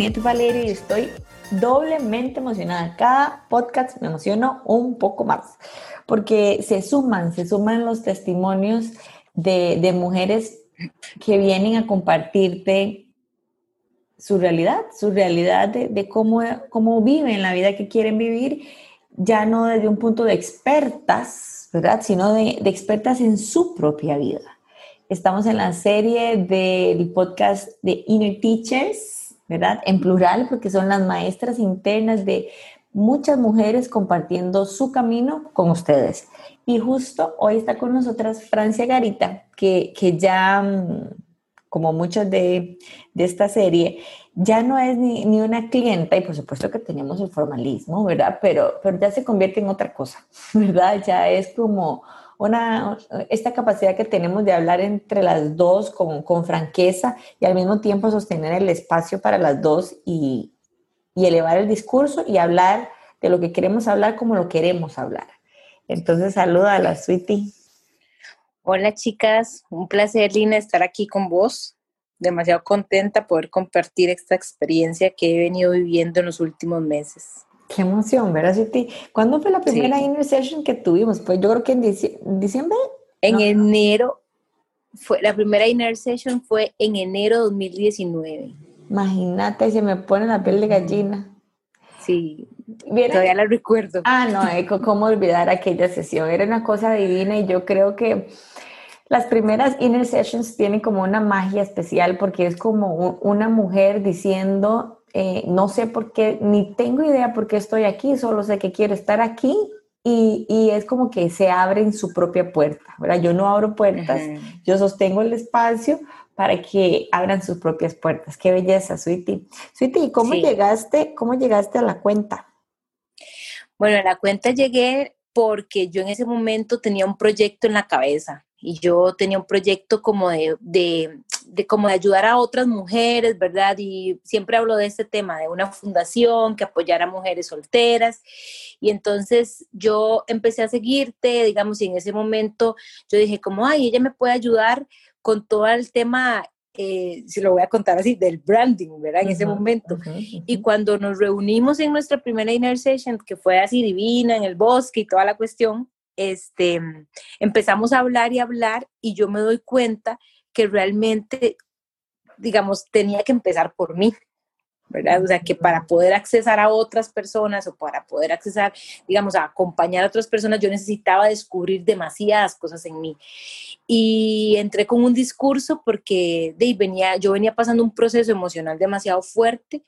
Linet Valeria y estoy doblemente emocionada. Cada podcast me emociono un poco más porque se suman, se suman los testimonios de, de mujeres que vienen a compartirte su realidad, su realidad de, de, cómo, cómo viven la vida que quieren vivir, ya no desde un punto de expertas, ¿verdad? Sino de, de expertas en su propia vida. Estamos en la serie del podcast de Inner Teachers, ¿verdad? En plural, porque son las maestras internas de muchas mujeres compartiendo su camino con ustedes. Y justo hoy está con nosotras Francia Garita, que, que ya, mm, como muchas de, de, esta serie, ya no es ni, ni, una clienta, y por supuesto que tenemos el formalismo, ¿verdad? Pero, pero ya se convierte en otra cosa, ¿verdad? Ya es como una, esta capacidad que tenemos de hablar entre las dos con, con franqueza y al mismo tiempo sostener el espacio para las dos y, y elevar el discurso y hablar de lo que queremos hablar como lo queremos hablar. Entonces, saluda a la Sweetie. Hola chicas, un placer Lina estar aquí con vos. Demasiado contenta poder compartir esta experiencia que he venido viviendo en los últimos meses. Qué emoción, ¿verdad, Sweetie? ¿Cuándo fue la primera sí. inner session que tuvimos? Pues yo creo que en diciembre. En no. enero, fue, la primera inner session fue en enero de 2019. Imagínate, se me pone la piel de gallina. Sí, todavía la recuerdo. Ah, no, eh, cómo olvidar aquella sesión. Era una cosa divina y yo creo que las primeras inner sessions tienen como una magia especial porque es como una mujer diciendo, eh, no sé por qué, ni tengo idea por qué estoy aquí, solo sé que quiero estar aquí y, y, es como que se abren su propia puerta, ¿verdad? Yo no abro puertas, uh -huh. yo sostengo el espacio para que abran sus propias puertas. Qué belleza, Sweetie. Sweetie, ¿y cómo sí. llegaste, cómo llegaste a la cuenta? Bueno, a la cuenta llegué porque yo en ese momento tenía un proyecto en la cabeza y yo tenía un proyecto como de, de, de, como de ayudar a otras mujeres, ¿verdad? Y siempre hablo de este tema, de una fundación que apoyara a mujeres solteras. Y entonces yo empecé a seguirte, digamos, y en ese momento yo dije como, ay, ella me puede ayudar con todo el tema eh, se lo voy a contar así, del branding, ¿verdad? En uh -huh, ese momento. Uh -huh. Y cuando nos reunimos en nuestra primera inner session, que fue así divina, en el bosque y toda la cuestión, este, empezamos a hablar y hablar y yo me doy cuenta que realmente, digamos, tenía que empezar por mí. ¿verdad? O sea, que para poder accesar a otras personas o para poder accesar, digamos, a acompañar a otras personas, yo necesitaba descubrir demasiadas cosas en mí. Y entré con un discurso porque de, venía, yo venía pasando un proceso emocional demasiado fuerte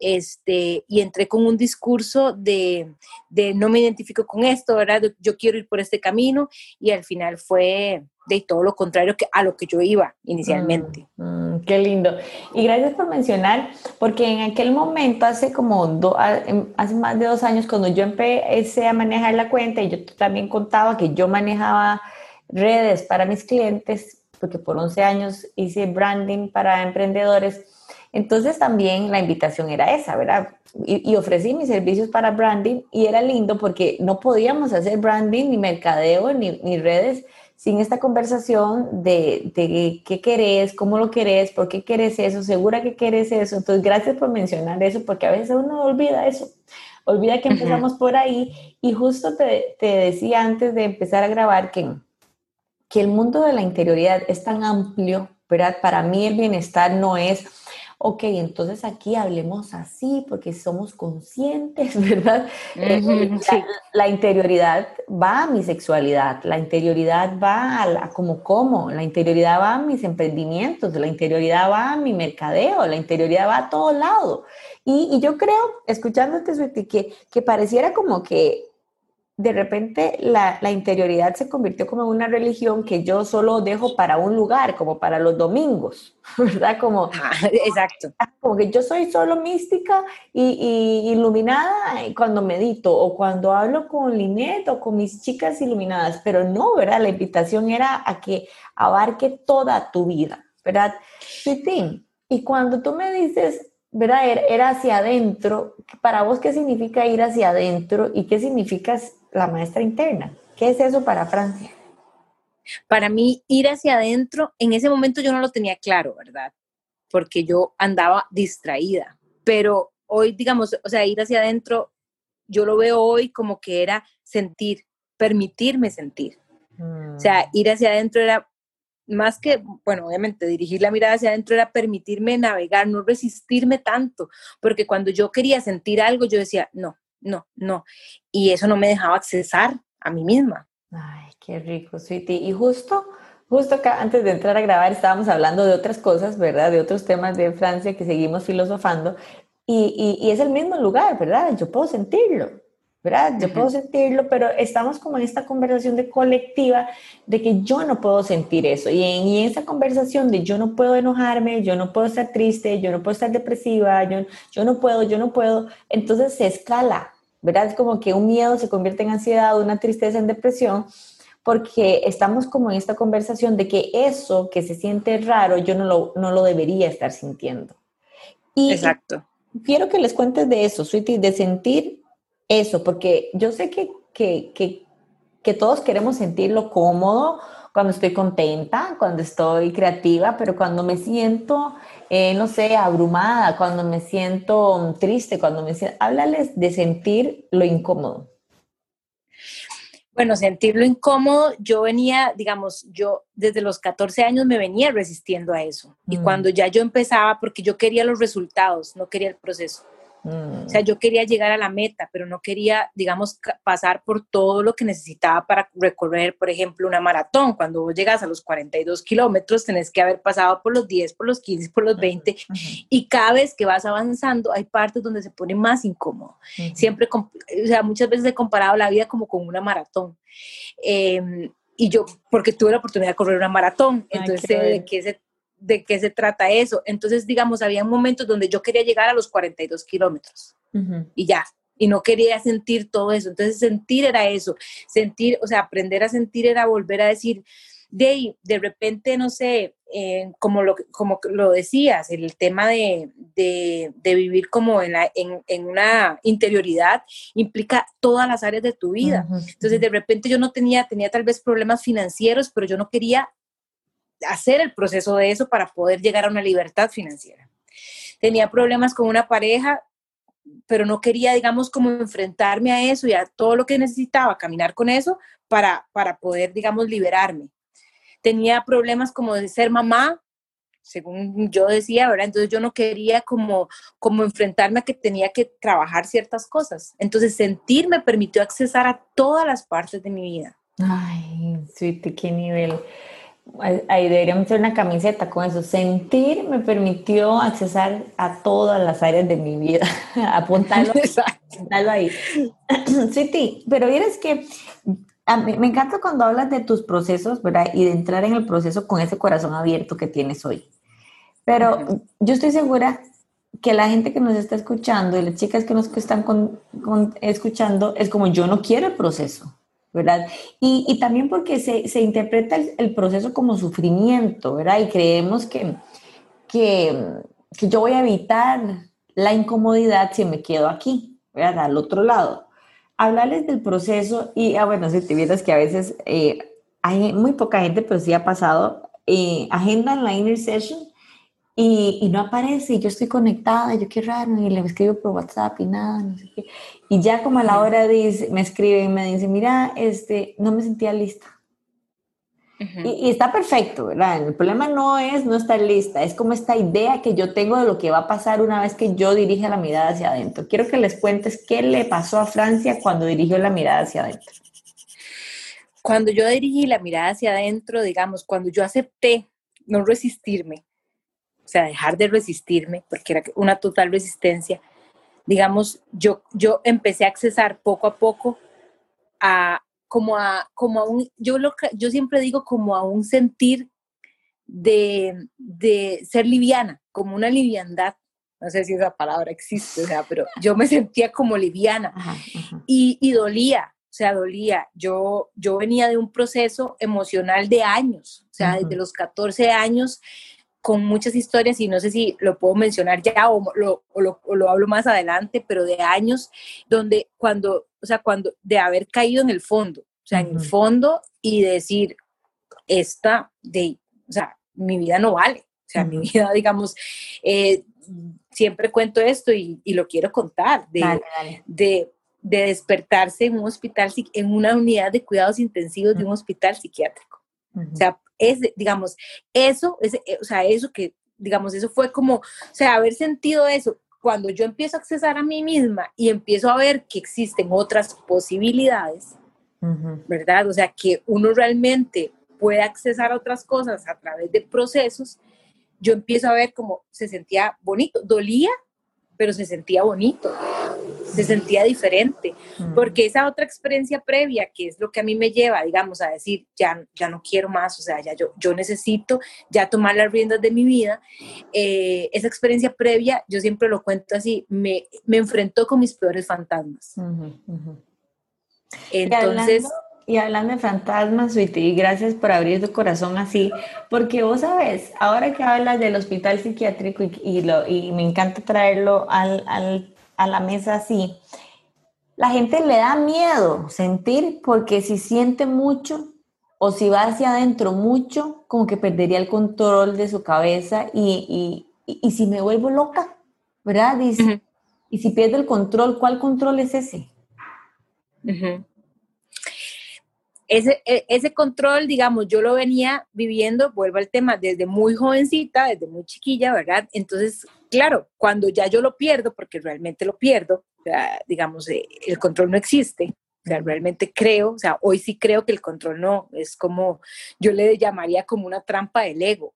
este, y entré con un discurso de, de no me identifico con esto. Yo quiero ir por este camino y al final fue de todo lo contrario que a lo que yo iba inicialmente. Mm, mm, qué lindo. Y gracias por mencionar, porque en aquel momento, hace como do, hace más de dos años, cuando yo empecé a manejar la cuenta, y yo también contaba que yo manejaba redes para mis clientes, porque por 11 años hice branding para emprendedores, entonces también la invitación era esa, ¿verdad? Y, y, ofrecí mis servicios para branding y era lindo porque no podíamos hacer branding ni mercadeo ni, ni redes sin esta conversación de, de, qué querés, cómo lo querés, por qué querés eso, segura que querés eso. Entonces, gracias por mencionar eso, porque a veces uno olvida eso, olvida que empezamos uh -huh. por ahí. Y justo te, te, decía antes de empezar a grabar que, que el mundo de la interioridad es tan amplio, ¿verdad? Para mí el bienestar no es ok, entonces aquí hablemos así porque somos conscientes, ¿verdad? Uh -huh, la, sí. la, interioridad va a mi sexualidad, la interioridad va a, la, como como, la interioridad va a mis emprendimientos, la interioridad va a mi mercadeo, la interioridad va a todo lado. Y, y yo creo, escuchándote, Sueti, que, que pareciera como que de repente la, la, interioridad se convirtió como en una religión que yo solo dejo para un lugar, como para los domingos, ¿verdad? Como, ah, exacto. Como que yo soy solo mística y, y, iluminada cuando medito o cuando hablo con Linet o con mis chicas iluminadas, pero no, ¿verdad? La invitación era a que abarque toda tu vida, ¿verdad? Sí, y cuando tú me dices, ¿verdad? Era hacia adentro. Para vos, ¿qué significa ir hacia adentro y qué significa la maestra interna? ¿Qué es eso para Francia? Para mí, ir hacia adentro, en ese momento yo no lo tenía claro, ¿verdad? porque yo andaba distraída. Pero hoy, digamos, o sea, ir hacia adentro, yo lo veo hoy como que era sentir, permitirme sentir. O sea, mm. ir hacia adentro era más que, bueno, obviamente dirigir la mirada hacia adentro era permitirme navegar, no resistirme tanto, porque cuando yo quería sentir algo, yo decía, no, no, no. Y eso no me dejaba accesar a mí misma. Ay, qué rico, Sweetie. Y justo, justo acá, antes de entrar a grabar, estábamos hablando de otras cosas, ¿verdad? De otros temas de Francia que seguimos filosofando. Y, y, y es el mismo lugar, ¿verdad? Yo puedo sentirlo. ¿Verdad? Yo puedo sentirlo, pero estamos como en esta conversación de colectiva de que yo no puedo sentir eso. Y en, esa conversación de yo no puedo enojarme, yo no puedo estar triste, yo no puedo estar depresiva, yo, yo no puedo, yo no puedo, entonces se escala, ¿verdad? Es como que un miedo se convierte en ansiedad, una tristeza en depresión, porque estamos como en esta conversación de que eso que se siente raro, yo no lo, no lo debería estar sintiendo. Y Exacto. Quiero que les cuentes de eso, Sweetie, de sentir eso, porque yo sé que, que, que, que todos queremos sentirlo cómodo cuando estoy contenta, cuando estoy creativa, pero cuando me siento, eh, no sé, abrumada, cuando me siento triste, cuando me siento, háblales de sentir lo incómodo. Bueno, sentir lo incómodo, yo venía, digamos, yo desde los 14 años me venía resistiendo a eso. Y mm. cuando ya yo empezaba, porque yo quería los resultados, no quería el proceso. O sea, yo quería llegar a la meta, pero no quería, digamos, pasar por todo lo que necesitaba para recorrer, por ejemplo, una maratón. Cuando vos llegas a los 42 kilómetros, tenés que haber pasado por los 10, por los 15, por los 20. Y cada vez que vas avanzando, hay partes donde se pone más incómodo. Siempre, o sea, muchas veces he comparado la vida como con una maratón. Em, y yo, porque tuve la oportunidad de correr una maratón, entonces de qué se de qué se trata eso. Entonces, digamos, había momentos donde yo quería llegar a los 42 kilómetros y ya, y no quería sentir todo eso. Entonces, sentir era eso, sentir, o sea, aprender a sentir era volver a decir, de, de repente, no sé, eh, como, lo, como lo decías, el tema de, de, vivir como en, en, en, una interioridad implica todas las áreas de tu vida. Entonces, de repente yo no tenía, tenía tal vez problemas financieros, pero yo no quería hacer el proceso de eso para poder llegar a una libertad financiera. Tenía problemas con una pareja, pero no quería, digamos, como enfrentarme a eso y a todo lo que necesitaba, caminar con eso para, para poder, digamos, liberarme. Tenía problemas como de ser mamá, según yo decía, ¿verdad? Entonces yo no quería como, como enfrentarme a que tenía que trabajar ciertas cosas. Entonces sentir me permitió accesar a todas las partes de mi vida. Ay, suite, qué nivel. Ahí deberíamos hacer una camiseta con eso. Sentir me permitió accesar a todas las áreas de mi vida. apuntarlo, apuntarlo ahí. sí, pero es que a mí, me encanta cuando hablas de tus procesos, ¿verdad? Y de entrar en el proceso con ese corazón abierto que tienes hoy. Pero yo estoy segura que la gente que nos está escuchando y las chicas que nos están escuchando es como yo no quiero el proceso. ¿Verdad? Y, y también porque se, se interpreta el, proceso como sufrimiento, ¿verdad? Y creemos que, que, que, yo voy a evitar la incomodidad si me quedo aquí, ¿verdad? Al otro lado. Hablarles del proceso y, ah, bueno, si te vieras que a veces eh, hay muy poca gente, pero sí ha pasado, eh, agenda en la inner session y, no aparece, y yo estoy conectada, yo qué raro, y le escribo por WhatsApp y nada, no sé qué. Y ya como a la hora dice, me escribe y me dice, mira, este, no me sentía lista. y, y, está perfecto, ¿verdad? El problema no es no estar lista, es como esta idea que yo tengo de lo que va a pasar una vez que yo dirija la mirada hacia adentro. Quiero que les cuentes qué le pasó a Francia cuando dirigió la mirada hacia adentro. Cuando yo dirigí la mirada hacia adentro, digamos, cuando yo acepté no resistirme, sea, dejar de resistirme, porque era una total resistencia, digamos, yo, yo empecé a accesar poco a poco a como a, como a un, yo, lo, yo siempre digo como a un sentir de, de ser liviana, como una liviandad, no sé si esa palabra existe, o sea, pero yo me sentía como liviana. Y, y, dolía, o sea, dolía. Yo, yo venía de un proceso emocional de años, o sea, desde los 14 años con muchas historias y no sé si lo puedo mencionar ya o lo, lo, hablo más adelante, pero de años donde cuando, o sea, cuando de haber caído en el fondo, o sea, en el fondo y decir, esta, de, o sea, mi vida no vale, o sea, mi vida, digamos, eh, siempre cuento esto y, lo quiero contar, de, de, despertarse en un hospital, en una unidad de cuidados intensivos de un hospital psiquiátrico. O sea, es, digamos, eso, es, eh, o sea, eso que, digamos, eso fue como, o sea, haber sentido eso, cuando yo empiezo a accesar a mí misma y empiezo a ver que existen otras posibilidades, ¿verdad? O sea, que uno realmente puede accesar a otras cosas a través de procesos, yo empiezo a ver cómo se sentía bonito, dolía, pero se sentía bonito, se sentía diferente, porque esa otra experiencia previa, que es lo que a mí me lleva, digamos, a decir, ya, ya no quiero más, o sea, ya yo, yo necesito ya tomar las riendas de mi vida, eh, esa experiencia previa, yo siempre lo cuento así, me, me enfrentó con mis peores fantasmas. Entonces... Y hablando de fantasmas, Sweetie, gracias por abrir tu corazón así, porque vos sabes, ahora que hablas del hospital psiquiátrico y, lo, y me encanta traerlo al, al, a la mesa así, la gente le da miedo sentir porque si siente mucho o si va hacia adentro mucho, como que perdería el control de su cabeza y, y, y si me vuelvo loca, ¿verdad? Dice, Y si pierdo el control, ¿cuál control es ese? ese, e, ese control, digamos, yo lo venía viviendo, vuelvo al tema, desde muy jovencita, desde muy chiquilla, ¿verdad? Entonces, claro, cuando ya yo lo pierdo, porque realmente lo pierdo, digamos, eh, el control no existe, o sea, realmente creo, o sea, hoy sí creo que el control no, es como, yo le llamaría como una trampa del ego.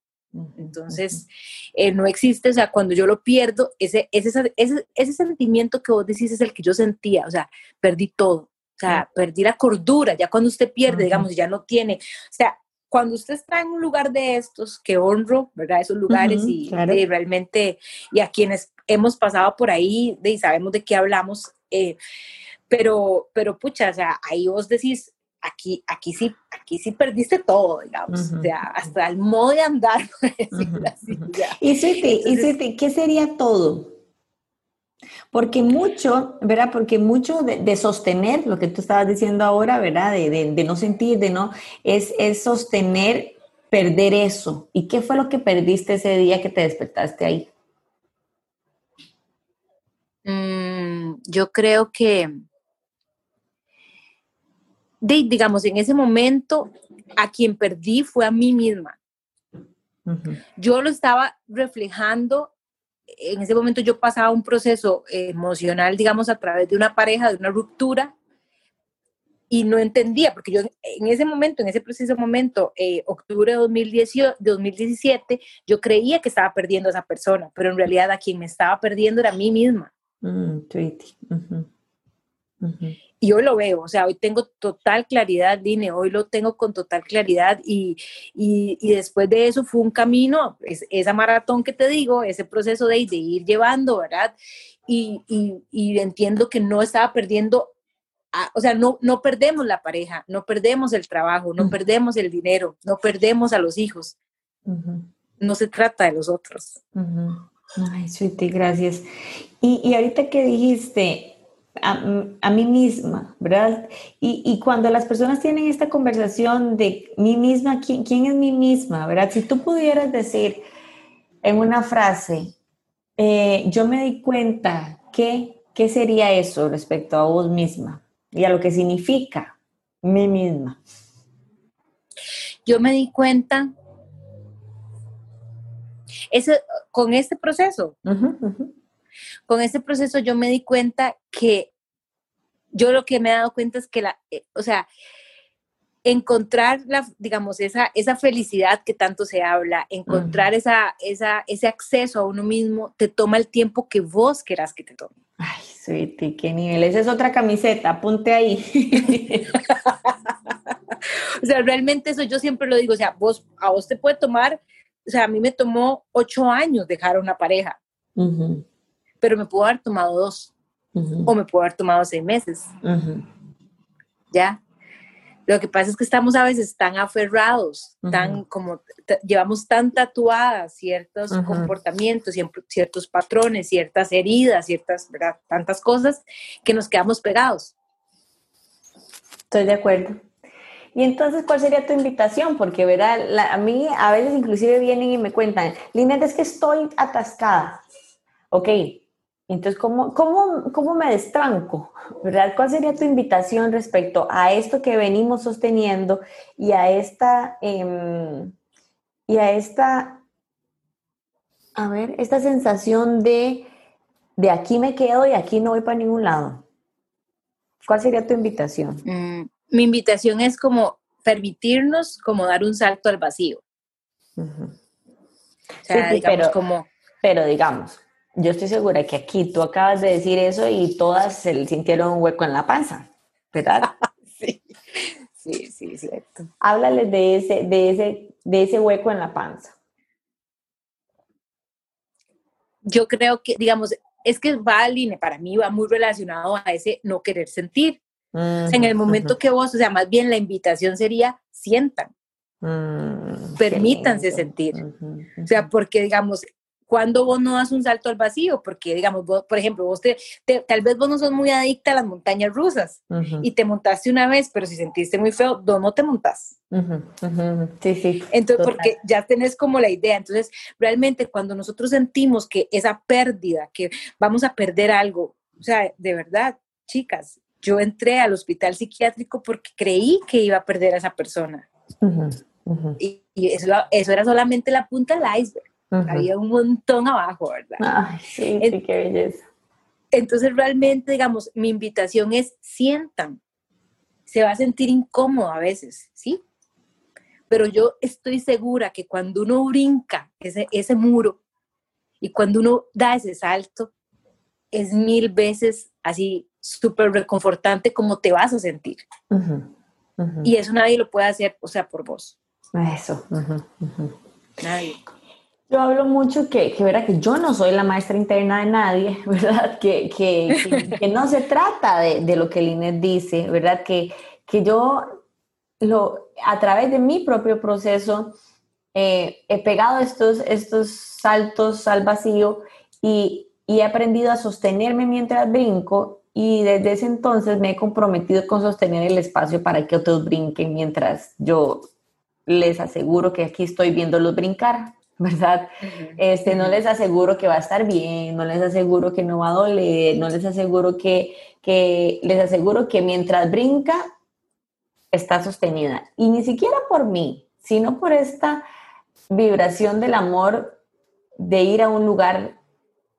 Entonces, eh, no existe, o sea, cuando yo lo pierdo, ese, ese, ese, ese sentimiento que vos decís es el que yo sentía, o sea, perdí todo, o sea, perdí la cordura, ya cuando usted pierde, digamos, ya no tiene, o sea, cuando usted está en un lugar de estos, que honro, ¿verdad? Esos lugares y, realmente, y a quienes hemos pasado por ahí y sabemos de qué hablamos, eh, pero, pero pucha, o sea, ahí vos decís, aquí, aquí sí, aquí sí perdiste todo, digamos, o sea, hasta el modo de andar, así, Y Suiti, ¿qué sería todo? Porque mucho, ¿verdad? Porque mucho de, sostener, lo que tú estabas diciendo ahora, ¿verdad? De, no sentir, de no, es, es, sostener, perder eso. ¿Y qué fue lo que perdiste ese día que te despertaste ahí? Mm, yo creo que, digamos, en ese momento, a quien perdí fue a mí misma. Yo lo estaba reflejando en ese momento yo pasaba un proceso emocional, digamos, a través de una pareja, de una ruptura, y no entendía, porque yo en ese momento, en ese preciso momento, eh, octubre de, 2018, 2017, yo creía que estaba perdiendo a esa persona, pero en realidad a quien me estaba perdiendo era a mí misma. Mm, y hoy lo veo, o sea, hoy tengo total claridad, Dine, hoy lo tengo con total claridad y, y, después de eso fue un camino, es, esa maratón que te digo, ese proceso de, de ir llevando, ¿verdad? Y, y, entiendo que no estaba perdiendo, o sea, no, no perdemos la pareja, no perdemos el trabajo, no perdemos el dinero, no perdemos a los hijos. No se trata de los otros. Ay, Sweetie, gracias. Y, y ahorita que dijiste, a, mí misma, ¿verdad? Y, cuando las personas tienen esta conversación de mí misma, ¿quién, ¿quién, es mí misma, verdad? Si tú pudieras decir en una frase, eh, yo me di cuenta que, ¿qué sería eso respecto a vos misma y a lo que significa mí misma? Yo me di cuenta ese, con este proceso con ese proceso yo me di cuenta que yo lo que me he dado cuenta es que la, eh, o sea, encontrar la, digamos, esa, esa felicidad que tanto se habla, encontrar esa, esa, ese acceso a uno mismo, te toma el tiempo que vos querás que te tome. Ay, sweetie, qué nivel. Esa es otra camiseta, apunte ahí. o sea, realmente eso yo siempre lo digo, o sea, vos, a vos te puede tomar, o sea, a mí me tomó ocho años dejar a una pareja pero me puedo haber tomado dos o me puedo haber tomado seis meses. ¿Ya? Lo que pasa es que estamos a veces tan aferrados, tan como llevamos tan tatuadas ciertos comportamientos, ciertos patrones, ciertas heridas, ciertas, ¿verdad? Tantas cosas que nos quedamos pegados. Estoy de acuerdo. Y entonces, ¿cuál sería tu invitación? Porque, verá, a mí a veces inclusive vienen y me cuentan, Linet, es que estoy atascada. Ok, entonces, ¿cómo, cómo, cómo me destranco? ¿Verdad? ¿Cuál sería tu invitación respecto a esto que venimos sosteniendo y a esta, em, y a esta, a ver, esta sensación de, de aquí me quedo y aquí no voy para ningún lado? ¿Cuál sería tu invitación? Mm, mi invitación es como permitirnos como dar un salto al vacío. O sea, digamos pero, como... Pero digamos, yo estoy segura que aquí tú acabas de decir eso y todas se sintieron un hueco en la panza, ¿verdad? sí, sí, sí, cierto. Háblales de ese, de ese, de ese hueco en la panza. Yo creo que, digamos, es que va al para mí va muy relacionado a ese no querer sentir. en el momento que vos, o sea, más bien la invitación sería sientan, mm, permítanse sentir. O sea, porque digamos, cuando vos no das un salto al vacío, porque digamos, vos, por ejemplo, vos te, tal vez vos no sos muy adicta a las montañas rusas y te montaste una vez, pero si sentiste muy feo, ¿dónde no te montas? Sí, sí. Entonces, porque ya tenés como la idea. Entonces, realmente cuando nosotros sentimos que esa pérdida, que vamos a perder algo, o sea, de verdad, chicas, yo entré al hospital psiquiátrico porque creí que iba a perder a esa persona. Y, eso, eso era solamente la punta del iceberg. Había un montón abajo, ¿verdad? Ay, sí, sí, qué belleza. Entonces, realmente, digamos, mi invitación es sientan. Se va a sentir incómodo a veces, ¿sí? Pero yo estoy segura que cuando uno brinca ese, ese muro y cuando uno da ese salto, es mil veces así súper reconfortante como te vas a sentir. Y eso nadie lo puede hacer, o sea, por vos. Eso. Nadie. Yo hablo mucho que, que, verá, que yo no soy la maestra interna de nadie, ¿verdad? Que, que, que no se trata de, de, lo que Linet dice, ¿verdad? Que, que yo lo, a través de mi propio proceso eh, he pegado estos, estos saltos al vacío y, y he aprendido a sostenerme mientras brinco y desde ese entonces me he comprometido con sostener el espacio para que otros brinquen mientras yo les aseguro que aquí estoy viéndolos brincar. ¿verdad? Este, no les aseguro que va a estar bien, no les aseguro que no va a doler, no les aseguro que, que, les aseguro que mientras brinca está sostenida. Y ni siquiera por mí, sino por esta vibración del amor de ir a un lugar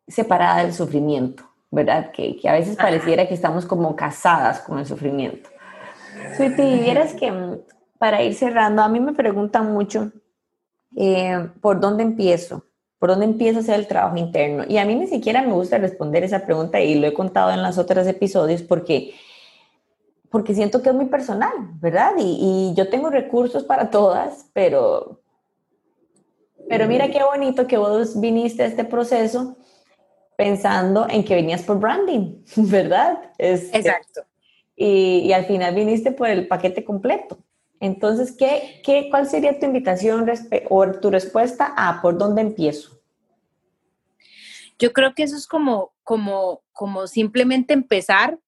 separada del sufrimiento, ¿verdad? Que, que a veces pareciera que estamos como casadas con el sufrimiento. Sweetie, vieras que mm, para ir cerrando, a mí me preguntan mucho eh, ¿por dónde empiezo? ¿Por dónde empiezo a hacer el trabajo interno? Y a mí ni siquiera me gusta responder esa pregunta y lo he contado en los otros episodios porque, porque siento que es muy personal, ¿verdad? Y, yo tengo recursos para todas, pero, pero mira qué bonito que vos viniste a este proceso pensando en que venías por branding, ¿verdad? Exacto. Y, y, al final viniste por el paquete completo. Entonces, ¿qué, qué, ¿cuál sería tu invitación o tu respuesta a por dónde empiezo? Yo creo que eso es como, como, como simplemente empezar.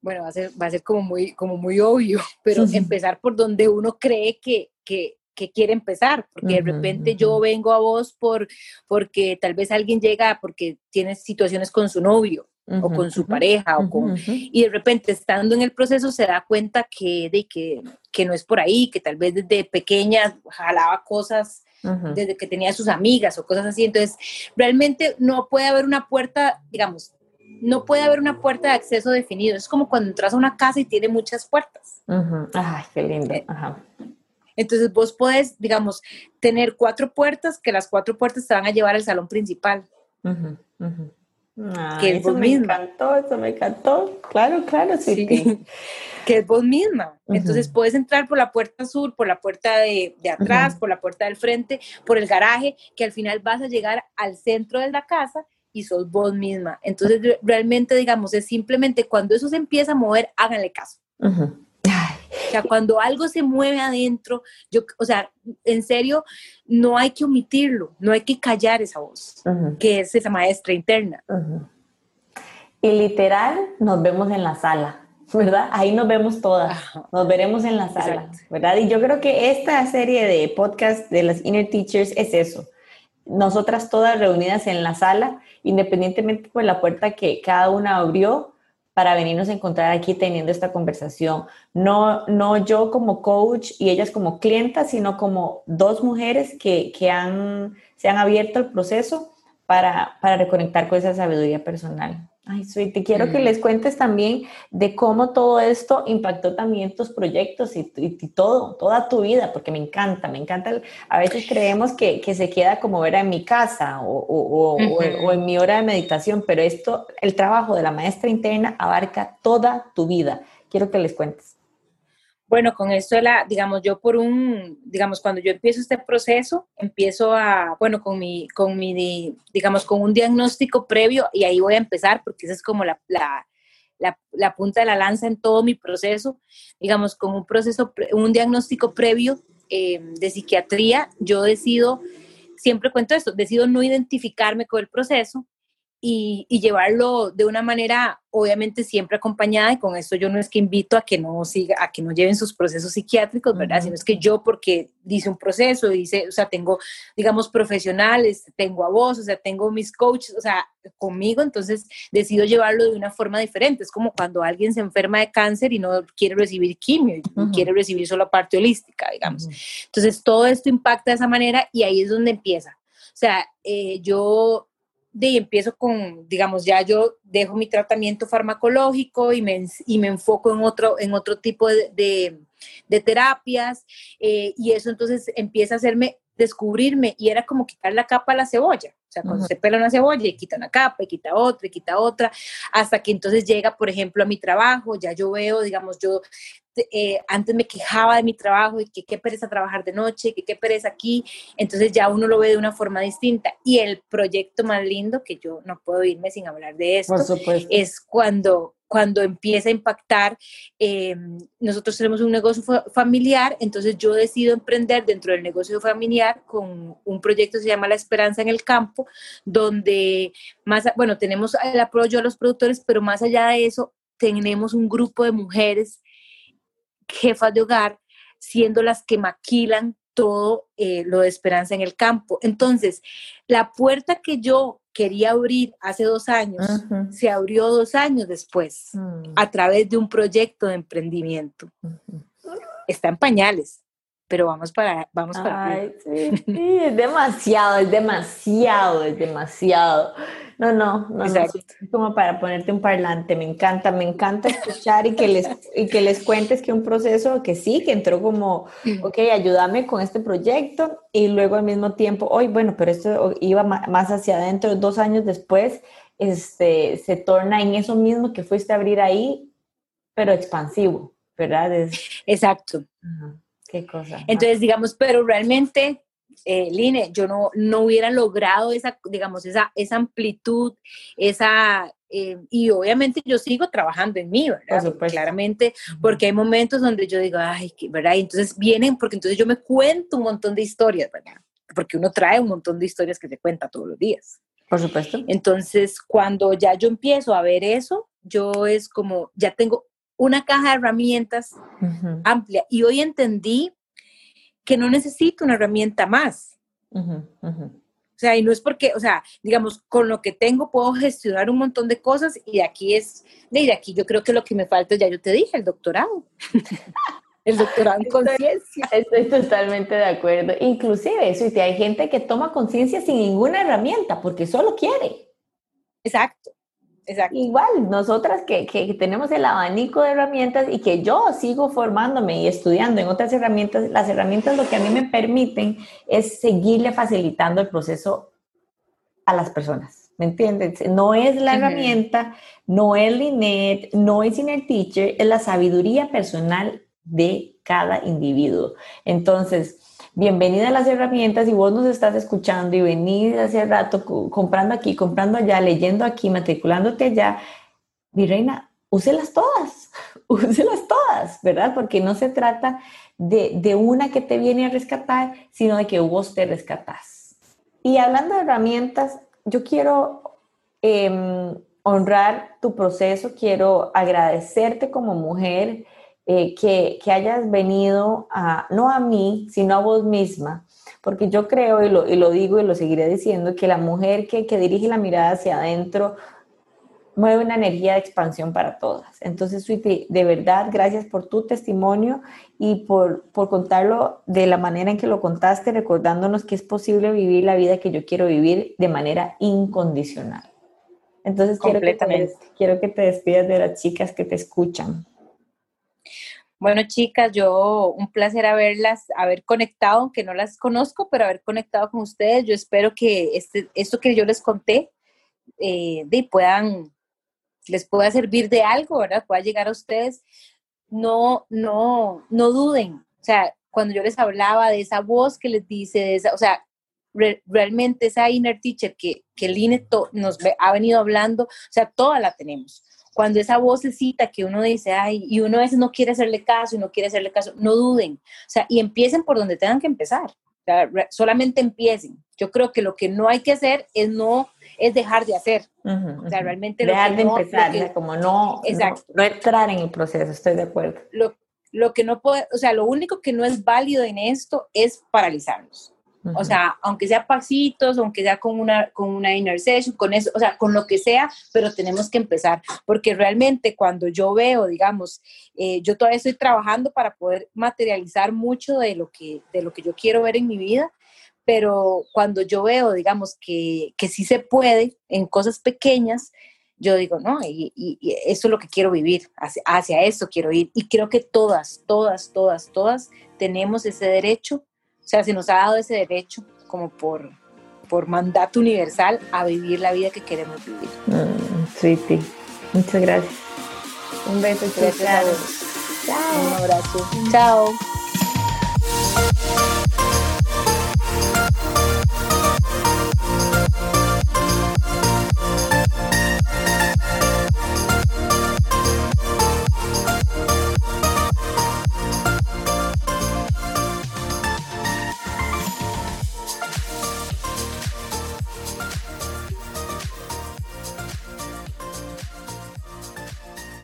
Bueno, va a ser, va a ser como, muy, como muy obvio, pero empezar por donde uno cree que, que, que quiere empezar, porque de repente yo vengo a vos por, porque tal vez alguien llega porque tiene situaciones con su novio o con su pareja, o con, y de repente estando en el proceso se da cuenta que, de, que, que no es por ahí, que tal vez desde pequeña jalaba cosas desde que tenía sus amigas o cosas así. Entonces, realmente no puede haber una puerta, digamos, no puede haber una puerta de acceso definido. Es como cuando entras a una casa y tiene muchas puertas. Ay, qué lindo. Eh, entonces vos podés, digamos, tener cuatro puertas, que las cuatro puertas te van a llevar al salón principal que es vos me encantó, eso me encantó. Claro, claro, sí. que es vos misma. Entonces puedes entrar por la puerta sur, por la puerta de, atrás, por la puerta del frente, por el garaje, que al final vas a llegar al centro de la casa y sos vos misma. Entonces realmente, digamos, es simplemente cuando eso se empieza a mover, háganle caso. O sea, cuando algo se mueve adentro, yo, o sea, en serio, no hay que omitirlo, no hay que callar esa voz, que es esa maestra interna. Y literal, nos vemos en la sala, ¿verdad? Ahí nos vemos todas, nos veremos en la sala, ¿verdad? Y yo creo que esta serie de podcast de las Inner Teachers es eso. Nosotras todas reunidas en la sala, independientemente por la puerta que cada una abrió para venirnos a encontrar aquí teniendo esta conversación. No, no yo como coach y ellas como clientas, sino como dos mujeres que, que han, se han abierto al proceso para, para reconectar con esa sabiduría personal. Ay, te quiero que mm. les cuentes también de cómo todo esto impactó también tus proyectos y, todo, toda tu vida, porque me encanta, me encanta. A veces creemos que, se queda como era en mi casa o, o, en mi hora de meditación, pero esto, el trabajo de la maestra interna abarca toda tu vida. Quiero que les cuentes. Bueno, con esto la, digamos, yo por un, digamos, cuando yo empiezo este proceso, empiezo a, bueno, con mi, con mi, digamos, con un diagnóstico previo, y ahí voy a empezar, porque esa es como la, la, la, punta de la lanza en todo mi proceso, digamos, con un proceso, un diagnóstico previo eh, de psiquiatría, yo decido, siempre cuento esto, decido no identificarme con el proceso, y, llevarlo de una manera, obviamente siempre acompañada, y con esto yo no es que invito a que no siga, a que no lleven sus procesos psiquiátricos, ¿verdad? Sino es que yo, porque dice un proceso, dice, o sea, tengo, digamos, profesionales, tengo a vos, o sea, tengo mis coaches, o sea, conmigo, entonces decido llevarlo de una forma diferente. Es como cuando alguien se enferma de cáncer y no quiere recibir quimio, y quiere recibir solo parte holística, digamos. Entonces, todo esto impacta de esa manera y ahí es donde empieza. O sea, eh, yo de empiezo con, digamos, ya yo dejo mi tratamiento farmacológico y me, y me enfoco en otro, en otro tipo de, de, terapias eh, y eso entonces empieza a hacerme descubrirme y era como quitar la capa a la cebolla. O sea, cuando se pela una cebolla y quita una capa y quita otra y quita otra, hasta que entonces llega, por ejemplo, a mi trabajo, ya yo veo, digamos, yo eh, antes me quejaba de mi trabajo y que qué pereza trabajar de noche, que qué pereza aquí, entonces ya uno lo ve de una forma distinta. Y el proyecto más lindo, que yo no puedo irme sin hablar de esto, es cuando cuando empieza a impactar, eh, nosotros tenemos un negocio familiar, entonces yo decido emprender dentro del negocio familiar con un proyecto que se llama La Esperanza en el Campo, donde más, bueno, tenemos el apoyo a los productores, pero más allá de eso, tenemos un grupo de mujeres jefas de hogar, siendo las que maquilan todo eh, lo de esperanza en el campo. Entonces, la puerta que yo quería abrir hace dos años, se abrió dos años después mm. a través de un proyecto de emprendimiento. Está en pañales, pero vamos para, vamos para. sí, es demasiado, es demasiado, es demasiado. No, no, no, no, como para ponerte un parlante, me encanta, me encanta escuchar y que les, y que les cuentes que un proceso que sí, que entró como, ok, ayúdame con este proyecto y luego al mismo tiempo, hoy, bueno, pero esto iba más hacia adentro, dos años después, este, se torna en eso mismo que fuiste a abrir ahí, pero expansivo, ¿verdad? Exacto. Qué cosa. Entonces, digamos, pero realmente eh, Line, yo no, no hubiera logrado esa, digamos, esa, esa amplitud, esa, eh, y obviamente yo sigo trabajando en mí, ¿verdad? Claramente, porque hay momentos donde yo digo, ay, ¿verdad? Y entonces vienen, porque entonces yo me cuento un montón de historias, ¿verdad? Porque uno trae un montón de historias que se cuenta todos los días. Por supuesto. Entonces, cuando ya yo empiezo a ver eso, yo es como, ya tengo una caja de herramientas amplia. Y hoy entendí que no necesito una herramienta más. O sea, y no es porque, o sea, digamos, con lo que tengo puedo gestionar un montón de cosas y aquí es, de aquí yo creo que lo que me falta, ya yo te dije, el doctorado. el doctorado en conciencia. Estoy totalmente de acuerdo. Inclusive eso, y hay gente que toma conciencia sin ninguna herramienta porque solo quiere. Exacto. Igual, nosotras que, que, tenemos el abanico de herramientas y que yo sigo formándome y estudiando en otras herramientas, las herramientas lo que a mí me permiten es seguirle facilitando el proceso a las personas. ¿Me entiendes? No es la herramienta, no es Linet, no es Inner Teacher, es la sabiduría personal de cada individuo. Entonces, bienvenida a las herramientas y vos nos estás escuchando y venís hace rato comprando aquí, comprando allá, leyendo aquí, matriculándote allá, mi reina, úselas todas, úselas todas, ¿verdad? Porque no se trata de, una que te viene a rescatar, sino de que vos te rescatás. Y hablando de herramientas, yo quiero em, honrar tu proceso, quiero agradecerte como mujer eh, que, que, hayas venido a, no a mí, sino a vos misma, porque yo creo, y lo, y lo digo y lo seguiré diciendo, que la mujer que, que dirige la mirada hacia adentro mueve una energía de expansión para todas. Entonces, Sweetie, de verdad, gracias por tu testimonio y por, por contarlo de la manera en que lo contaste, recordándonos que es posible vivir la vida que yo quiero vivir de manera incondicional. Entonces, quiero que, te, quiero que te despidas de las chicas que te escuchan. Bueno, chicas, yo un placer haberlas, haber conectado, aunque no las conozco, pero haber conectado con ustedes. Yo espero que este, esto que yo les conté eh, de, puedan les pueda servir de algo, ¿verdad? Pueda llegar a ustedes, no, no, no duden. O sea, cuando yo les hablaba de esa voz que les dice, de esa, o sea, realmente esa inner teacher que, que el INE nos ha venido hablando, o sea, toda la tenemos. Cuando esa vocecita que uno dice, ay, y uno a veces no quiere hacerle caso y no quiere hacerle caso, no duden. O sea, y empiecen por donde tengan que empezar. O sea, solamente empiecen. Yo creo que lo que no hay que hacer es no es dejar de hacer. o sea, realmente... Dejar de empezar, como no, exacto. No, entrar en el proceso, estoy de acuerdo. Lo, lo que no puede, o sea, lo único que no es válido en esto es paralizarnos. O sea, aunque sea pasitos, aunque sea con una, con una inner session, con eso, o sea, con lo que sea, pero tenemos que empezar, porque realmente cuando yo veo, digamos, eh, yo todavía estoy trabajando para poder materializar mucho de lo que, de lo que yo quiero ver en mi vida, pero cuando yo veo, digamos, que, que sí se puede en cosas pequeñas, yo digo, no, y, eso es lo que quiero vivir, hacia, hacia eso quiero ir. Y creo que todas, todas, todas, todas tenemos ese derecho, o sea, se nos ha dado ese derecho como por, por mandato universal a vivir la vida que queremos vivir. sí, sí. Muchas gracias. Un beso, gracias. Chao. Un abrazo. Chao.